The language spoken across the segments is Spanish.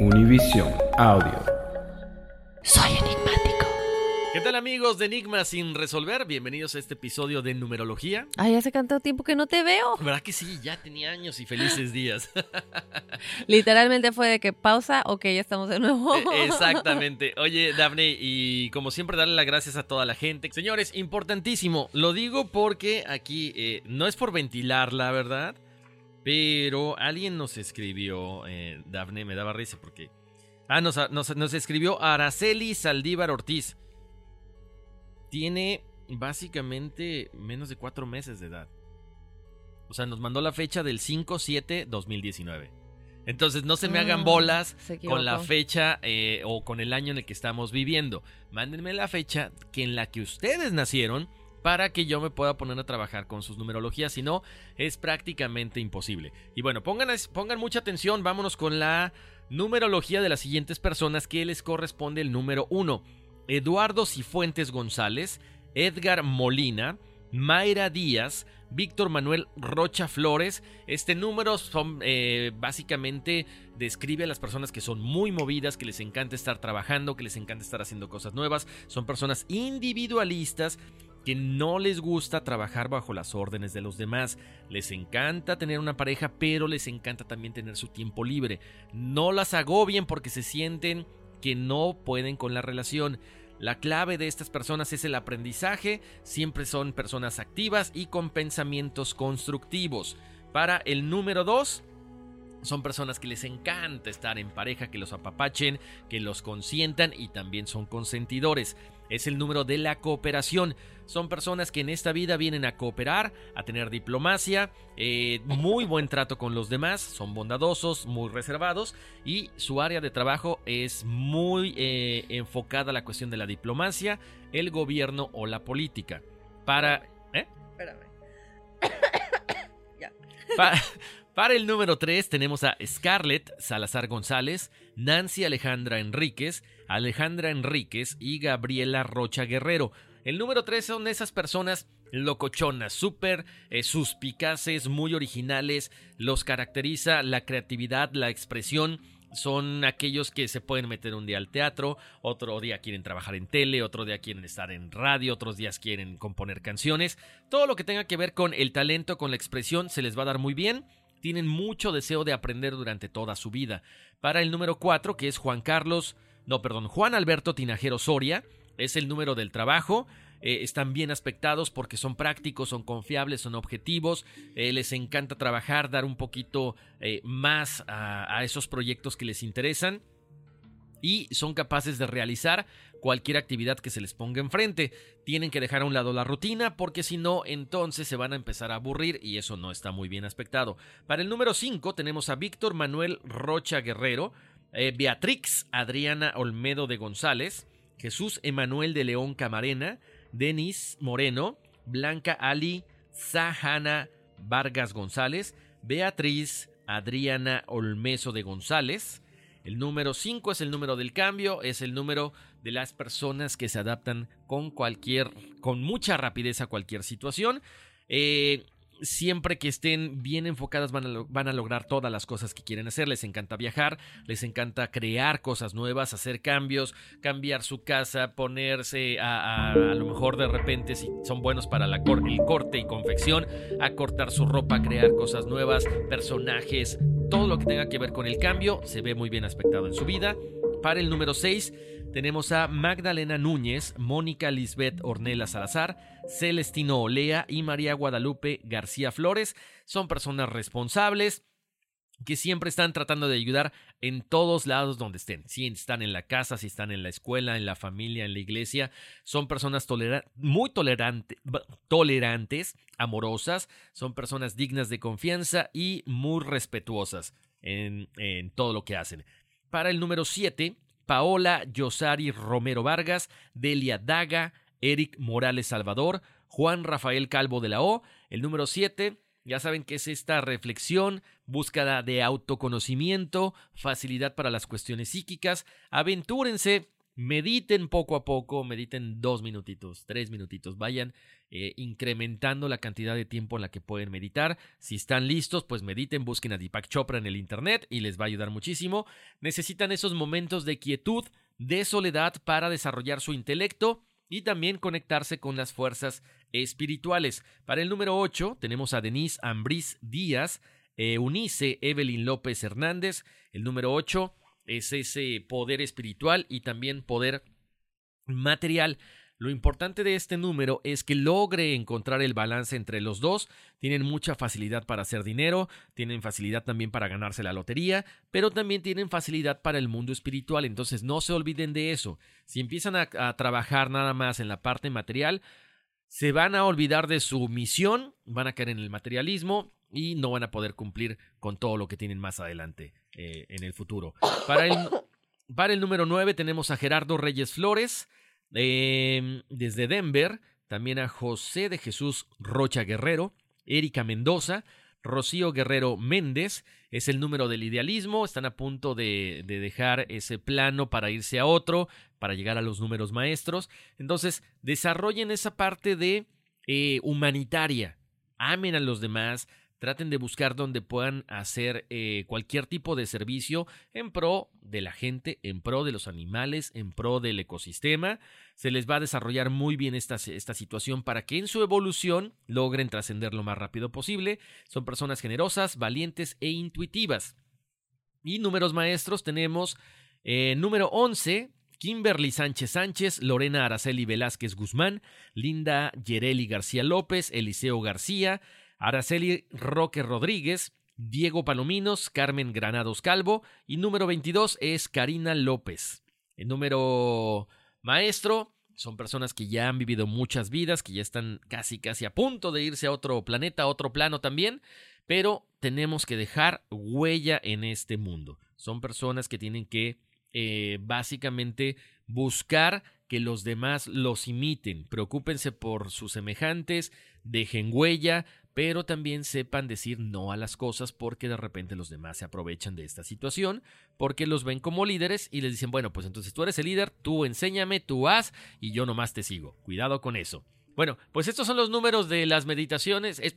Univision Audio. Soy enigmático. ¿Qué tal amigos de Enigma sin resolver? Bienvenidos a este episodio de numerología. Ay, hace tanto tiempo que no te veo. ¿Verdad que sí? Ya tenía años y felices días. Literalmente fue de que pausa, ok, ya estamos de nuevo. Eh, Exactamente. Oye, Daphne, y como siempre, darle las gracias a toda la gente. Señores, importantísimo. Lo digo porque aquí eh, no es por ventilar, la verdad. Pero alguien nos escribió, eh, Dafne, me daba risa porque... Ah, nos, nos, nos escribió Araceli Saldívar Ortiz. Tiene básicamente menos de cuatro meses de edad. O sea, nos mandó la fecha del 5-7-2019. Entonces, no se me hagan Ah, bolas con la fecha eh, o con el año en el que estamos viviendo. Mándenme la fecha que en la que ustedes nacieron para que yo me pueda poner a trabajar con sus numerologías. Si no, es prácticamente imposible. Y bueno, pongan, pongan mucha atención. Vámonos con la numerología de las siguientes personas que les corresponde el número 1. Eduardo Cifuentes González, Edgar Molina, Mayra Díaz, Víctor Manuel Rocha Flores. Este número son eh, básicamente describe a las personas que son muy movidas, que les encanta estar trabajando, que les encanta estar haciendo cosas nuevas. Son personas individualistas que no les gusta trabajar bajo las órdenes de los demás. Les encanta tener una pareja, pero les encanta también tener su tiempo libre. No las agobien porque se sienten que no pueden con la relación. La clave de estas personas es el aprendizaje, siempre son personas activas y con pensamientos constructivos. Para el número 2, son personas que les encanta estar en pareja, que los apapachen, que los consientan y también son consentidores. Es el número de la cooperación. Son personas que en esta vida vienen a cooperar, a tener diplomacia, eh, muy buen trato con los demás, son bondadosos, muy reservados y su área de trabajo es muy eh, enfocada a la cuestión de la diplomacia, el gobierno o la política. Para... ¿eh? Pa- para el número 3 tenemos a Scarlett Salazar González, Nancy Alejandra Enríquez, Alejandra Enríquez y Gabriela Rocha Guerrero. El número 3 son esas personas locochonas, súper eh, suspicaces, muy originales, los caracteriza la creatividad, la expresión. Son aquellos que se pueden meter un día al teatro, otro día quieren trabajar en tele, otro día quieren estar en radio, otros días quieren componer canciones. Todo lo que tenga que ver con el talento, con la expresión, se les va a dar muy bien tienen mucho deseo de aprender durante toda su vida. Para el número 4, que es Juan Carlos, no, perdón, Juan Alberto Tinajero Soria, es el número del trabajo. eh, están bien aspectados porque son prácticos, son confiables, son objetivos, eh, les encanta trabajar, dar un poquito eh, más a, a esos proyectos que les interesan y son capaces de realizar cualquier actividad que se les ponga enfrente. Tienen que dejar a un lado la rutina porque si no, entonces se van a empezar a aburrir y eso no está muy bien aspectado. Para el número 5 tenemos a Víctor Manuel Rocha Guerrero. eh, Beatrix Adriana Olmedo de González, Jesús Emanuel de León Camarena, Denis Moreno, Blanca Ali Sahana Vargas González, Beatriz Adriana Olmeso de González. El número 5 es el número del cambio, es el número de las personas que se adaptan con cualquier, con mucha rapidez a cualquier situación. Eh, siempre que estén bien enfocadas van a, lograr todas las cosas que quieren hacer. Les encanta viajar, les encanta crear cosas nuevas, hacer cambios, cambiar su casa, ponerse a, a, lo mejor de repente, si son buenos para el corte y confección, a cortar su ropa, crear cosas nuevas, personajes, todo lo que tenga que ver con el cambio, se ve muy bien aspectado en su vida. Para el número 6 tenemos a Magdalena Núñez, Mónica Lisbeth Ornella Salazar, Celestino Olea y María Guadalupe García Flores. Son personas responsables que siempre están tratando de ayudar en todos lados donde estén. Si están en la casa, si están en la escuela, en la familia, en la iglesia. Son personas muy tolerantes, amorosas. Son personas dignas de confianza y muy respetuosas en todo lo que hacen. Para el número 7, Paola Yosari Romero Vargas, Delia Daga, Eric Morales Salvador, Juan Rafael Calvo de la O. El número 7, ya saben que es esta reflexión, búsqueda de autoconocimiento, facilidad para las cuestiones psíquicas. Aventúrense, mediten poco a poco, mediten dos minutitos, tres minutitos, vayan eh, incrementando la cantidad de tiempo en la que pueden meditar. Si están listos, pues mediten, busquen a Deepak Chopra en el internet y les va a ayudar muchísimo. Necesitan esos momentos de quietud, de soledad para desarrollar su intelecto y también conectarse con las fuerzas espirituales. Para el número 8 tenemos a Denise Ambris Díaz, Eunice Evelyn López Hernández. El número 8 es ese poder espiritual y también poder material. Lo importante de este número es que logre encontrar el balance entre los dos. Tienen mucha facilidad para hacer dinero, tienen facilidad también para ganarse la lotería, pero también tienen facilidad para el mundo espiritual. Entonces no se olviden de eso. Si empiezan a, trabajar nada más en la parte material, se van a olvidar de su misión, van a caer en el materialismo y no van a poder cumplir con todo lo que tienen más adelante eh, en el futuro. Para el, para el número 9 tenemos a Gerardo Reyes Flores eh, desde Denver, también a José de Jesús Rocha Guerrero, Erika Mendoza, Rocío Guerrero Méndez, es el número del idealismo, están a punto de, de, dejar ese plano para irse a otro, para llegar a los números maestros. Entonces, desarrollen esa parte de eh, humanitaria, amen a los demás, traten de buscar donde puedan hacer eh, cualquier tipo de servicio en pro de la gente, en pro de los animales, en pro del ecosistema. Se les va a desarrollar muy bien esta, situación para que en su evolución logren trascender lo más rápido posible. Son personas generosas, valientes e intuitivas. Y números maestros tenemos eh, número 11, Kimberly Sánchez Sánchez, Lorena Araceli Velázquez Guzmán, Linda Yereli García López, Eliseo García, Araceli Roque Rodríguez, Diego Palominos, Carmen Granados Calvo y número 22 es Karina López. El número maestro son personas que ya han vivido muchas vidas, que ya están casi casi a punto de irse a otro planeta, a otro plano también, pero tenemos que dejar huella en este mundo. Son personas que tienen que eh, básicamente buscar que los demás los imiten, preocúpense por sus semejantes, dejen huella, pero también sepan decir no a las cosas porque de repente los demás se aprovechan de esta situación, porque los ven como líderes y les dicen, bueno, pues entonces tú eres el líder, tú enséñame, tú haz y yo nomás te sigo. Cuidado con eso. Bueno, pues estos son los números de las meditaciones. Es...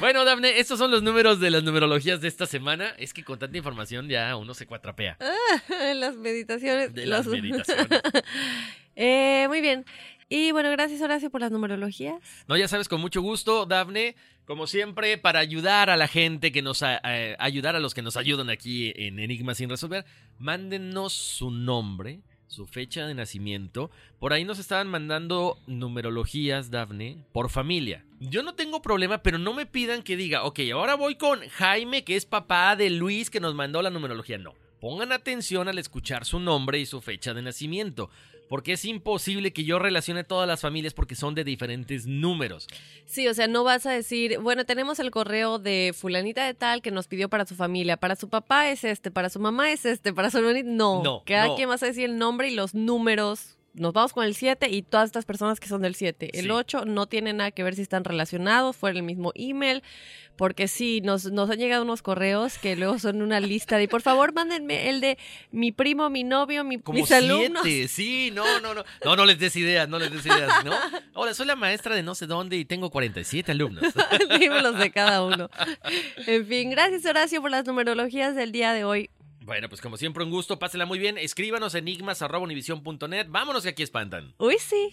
Bueno, Dafne, estos son los números de las numerologías de esta semana. Es que con tanta información ya uno se cuatrapea. las meditaciones. De las los... meditaciones. eh, muy bien. Y bueno, gracias Horacio por las numerologías. No, ya sabes, con mucho gusto, Dafne, como siempre, para ayudar a la gente que nos, ayudar a los que nos ayudan aquí en Enigma sin resolver, mándenos su nombre, su fecha de nacimiento. Por ahí nos estaban mandando numerologías, Dafne, por familia. Yo no tengo problema, pero no me pidan que diga, ok, ahora voy con Jaime, que es papá de Luis, que nos mandó la numerología. No. Pongan atención al escuchar su nombre y su fecha de nacimiento, porque es imposible que yo relacione todas las familias porque son de diferentes números. Sí, o sea, no vas a decir, bueno, tenemos el correo de fulanita de tal que nos pidió para su familia, para su papá es este, para su mamá es este, para su hermanita, no. No, Cada no. quien vas a decir el nombre y los números. Nos vamos con el 7 y todas estas personas que son del 7. El Sí. 8 no tiene nada que ver si están relacionados, fuera el mismo email, porque sí, nos, nos han llegado unos correos que luego son una lista de, por favor, mándenme el de mi primo, mi novio, mi, Como mis alumnos. siete, sí, no, no, no. No, no les des ideas, no les des ideas, ¿no? Ahora, soy la maestra de no sé dónde y tengo 47 alumnos. Dímelos de cada uno. En fin, gracias Horacio por las numerologías del día de hoy. Bueno, pues como siempre, un gusto, pásela muy bien. Escríbanos enigmas.univision.net. Vámonos que aquí espantan. Uy, sí.